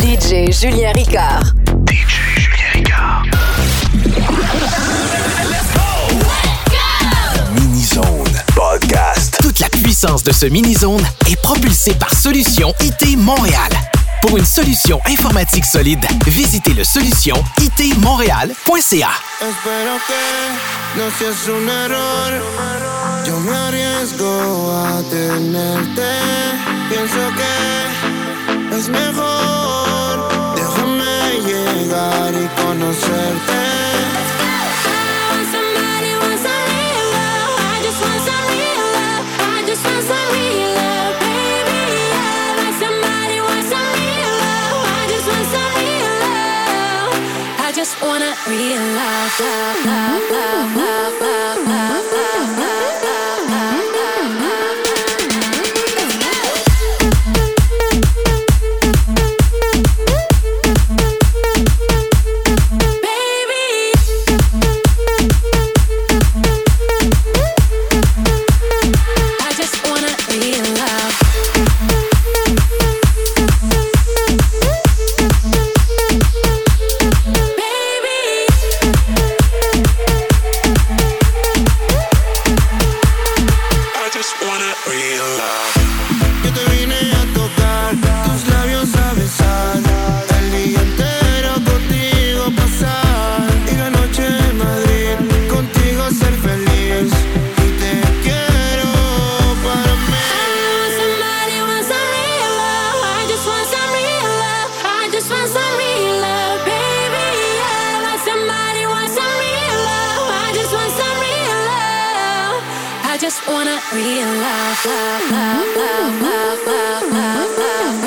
DJ Julien Ricard. DJ Julien Ricard. Mini-Zone Podcast. Toute la puissance de ce mini-zone est propulsée par Solution IT Montréal. Pour une solution informatique solide, visitez le solution itmontréal.ca. Espero que no seas un error. Yo me arriesgo a tenerte. Pienso que es mejor. Déjame llegar y conocerte. just wanna real love, love, love, love, love, love, love, love. wanna realize love, love, love, love, love, love, love.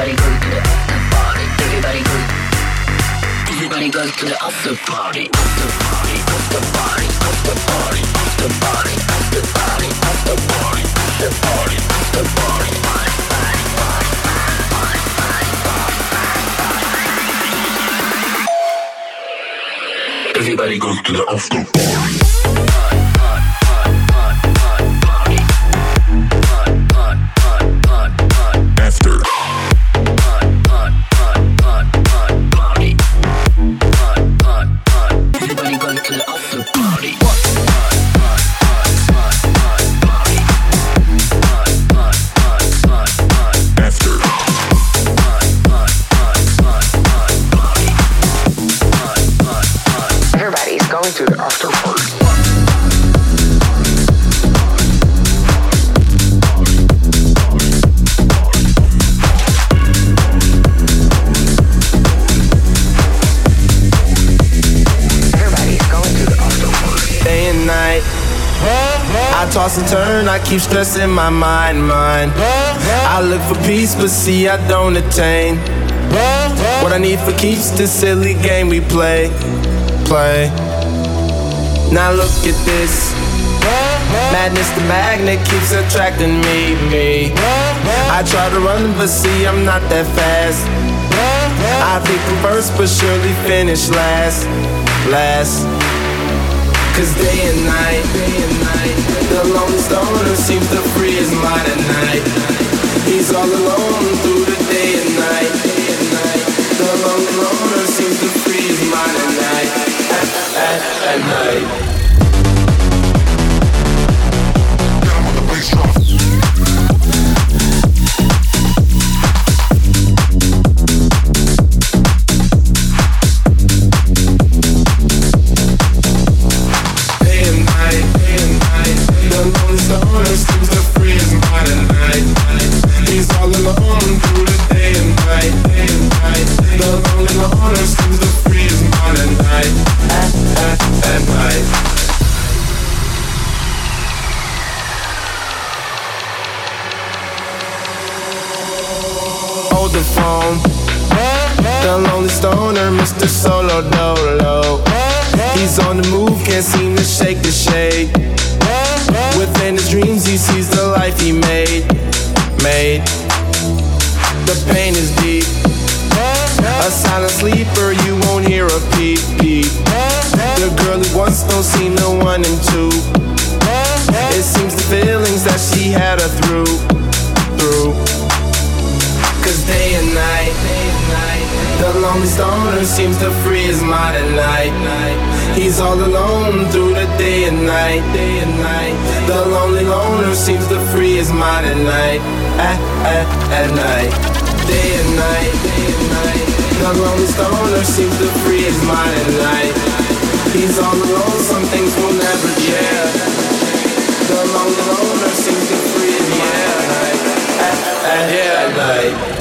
Everybody go to the after party. Everybody go. Everybody goes to the after party. After party. After party. After party. After party. After party. After party. After party. After party. Party, party. Everybody goes to the after party. Toss and turn, I keep stressing my mind, mind. I look for peace, but see I don't attain. What I need for keeps this silly game we play, play. Now look at this. Madness, the magnet keeps attracting me, me. I try to run, but see I'm not that fast. I think I'm first, but surely finish last, last. Cause day and night, day and night, the lonely stoner seems to free his mind at night. He's all alone through the day and night, day and night. The lonely loner seems to free his mind at night, at, at, at night. The pain is deep. A silent sleeper, you won't hear a peep peep. The girl he wants don't seem to one and two. It seems the feelings that she had her through, through. Cause day and night, day and night, the lonely stoner seems to free his mind at night. He's all alone through the day and night, day and night. The lonely loner seems to free his mind at night, at, at, at night. Day and night. The lonely stoner seems to free his mind at night. He's all alone, some things will never change. The lonely loner seems to free his mind at night, at, at, at night.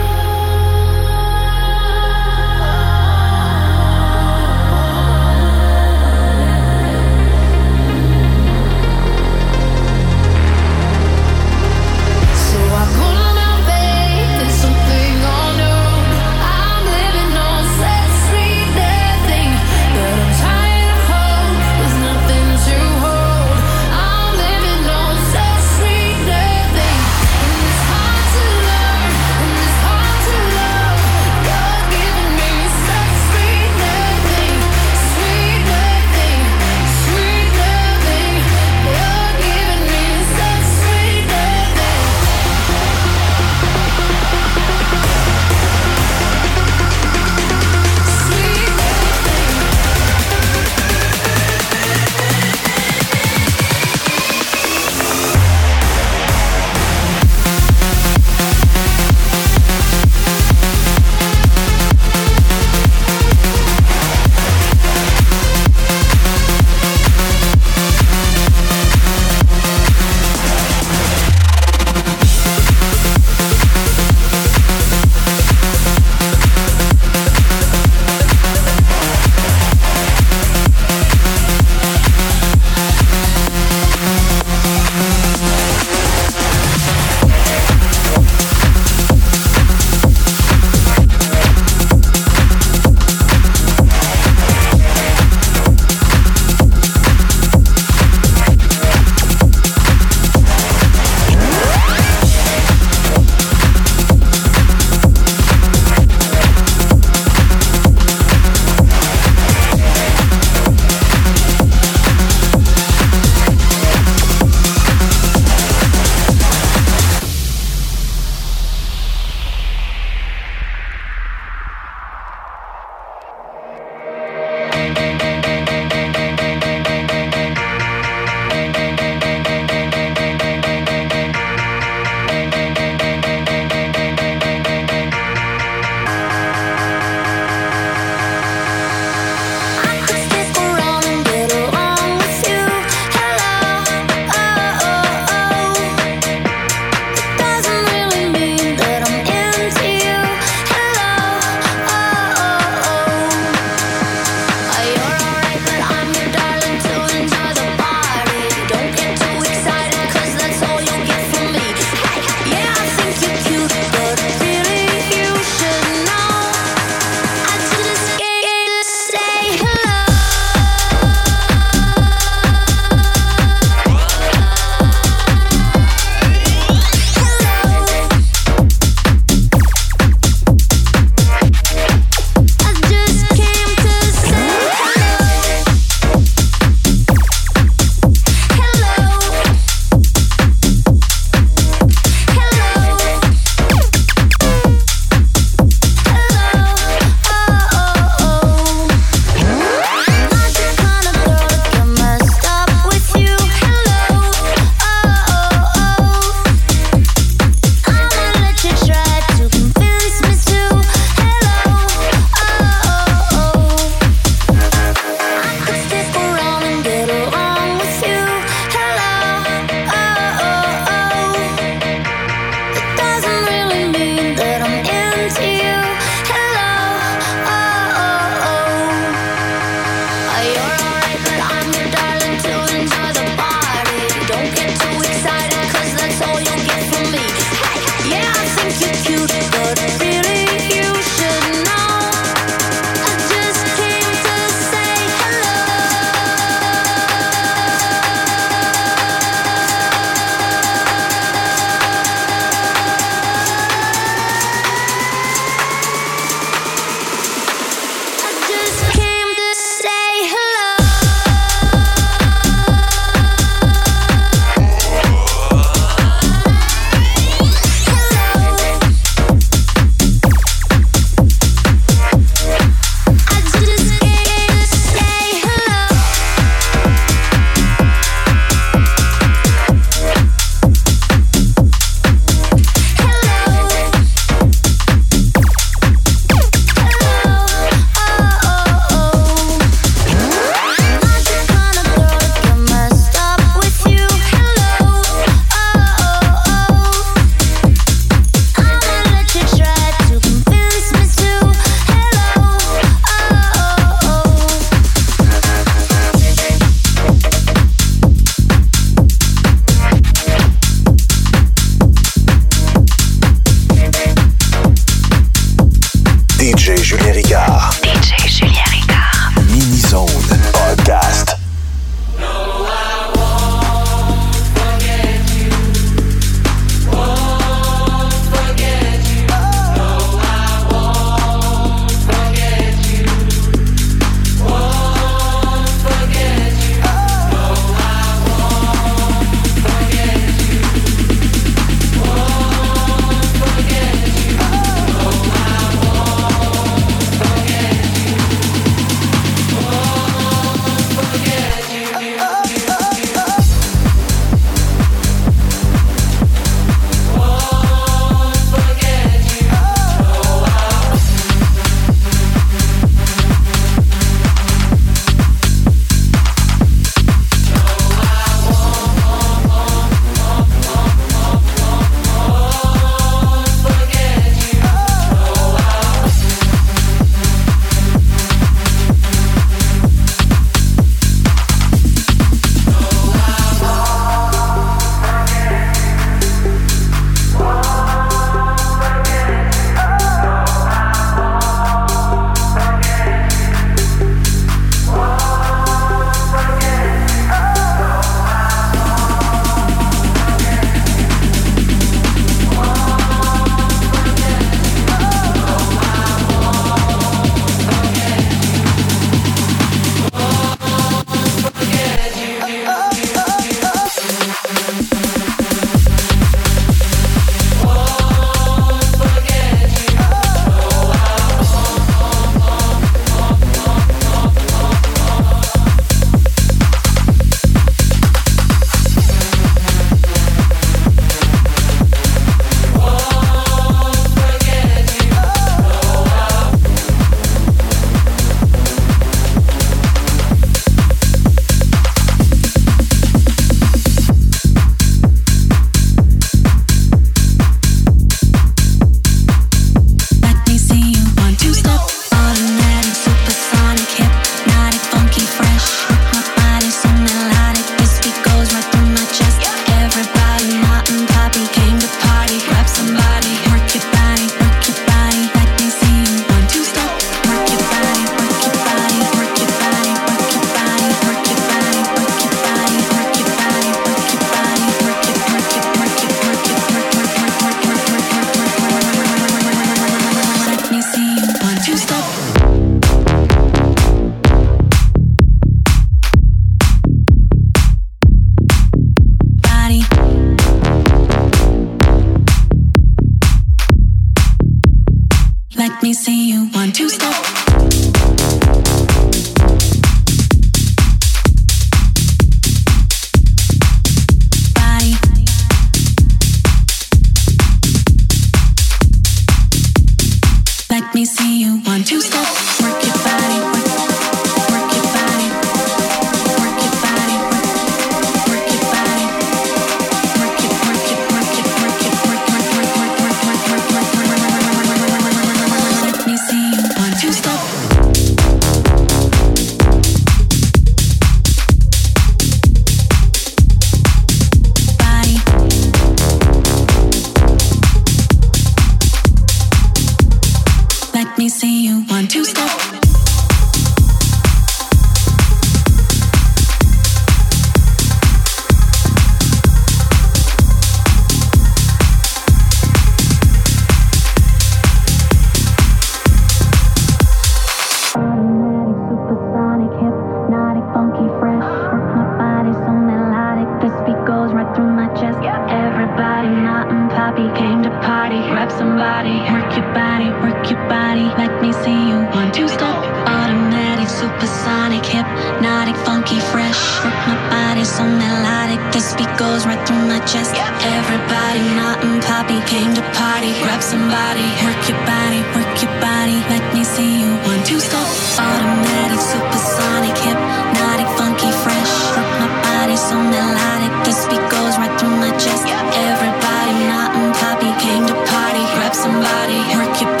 hypnotic, funky, fresh. My body so melodic, this beat goes right through my chest. Yep. Everybody, not and poppy, came to party. Grab somebody, work your body, work your body. Let me see you. One, two, step. Automatic, supersonic, hypnotic, funky, fresh. My body so melodic, this beat goes right through my chest. Yep. Everybody, not and poppy, came to party. Grab somebody, work your body.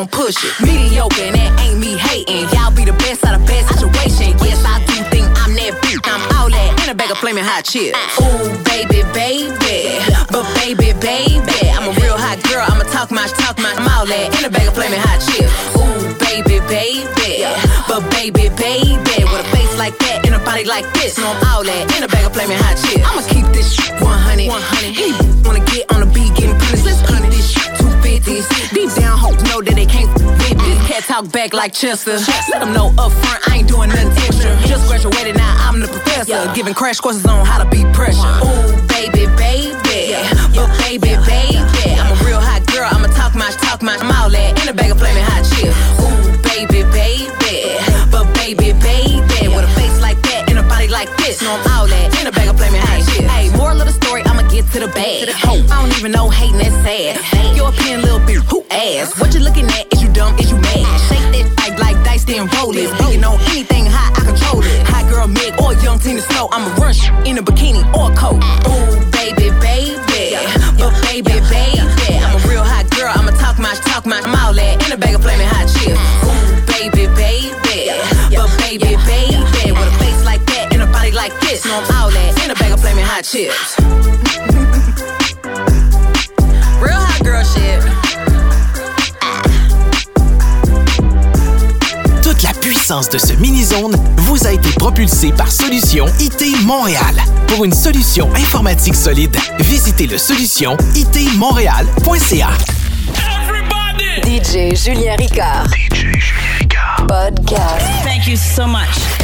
Don't push it. Mediocre and that ain't me hating. Y'all be the best out of best situation. Yes, I do think I'm that bitch. I'm all that in a bag of flaming hot chips. Ooh, baby, baby. But baby, baby. I'm a real hot girl. I'ma talk my talk my I'm all that in a bag of flaming hot chips. Ooh, baby, baby. But baby, baby. With a face like that and a body like this. No, I'm all that in a bag of flaming hot chips. I'ma keep this shit 100. 100. Any wanna get on the beat, getting punished. Let's keep this shit 250s. Deep down, hope know that they can't with me. This cat talk back like Chester. Let them know up front, I ain't doing nothing extra. Just graduated, now I'm the professor. Giving crash courses on how to beat pressure. Ooh, baby, baby. But baby, baby. I'm a real hot girl. I'ma talk my talk my I'm all that in a bag of flaming hot chips. Ooh, baby, baby. But baby, baby. With a face like that and a body like this. No, I'm all that in a bag to the bag. Ho, I don't even know hating that's sad. Opinion, little bitch, who ass? What you looking at? Is you dumb? Is you mad? Shake that like like dice, then roll it. You know anything hot, I control it. Hot girl, Meg, or young Tina Snow, I'ma run sh- in a bikini or a coat. Ooh, baby, baby, but baby, baby, I'm a real hot girl. I'ma talk my talk my I'm all that in a bag of flaming hot chips. Ooh, baby, baby, but baby, baby, with a face like that and a body like this, no, I'm all that in a chips. Real hot girl shit. Toute la puissance de ce mini-zone vous a été propulsée par Solution IT Montréal. Pour une solution informatique solide, visitez le solution itmontréal.ca. DJ Julien Ricard. DJ Julien Ricard. Podcast. Thank you so much.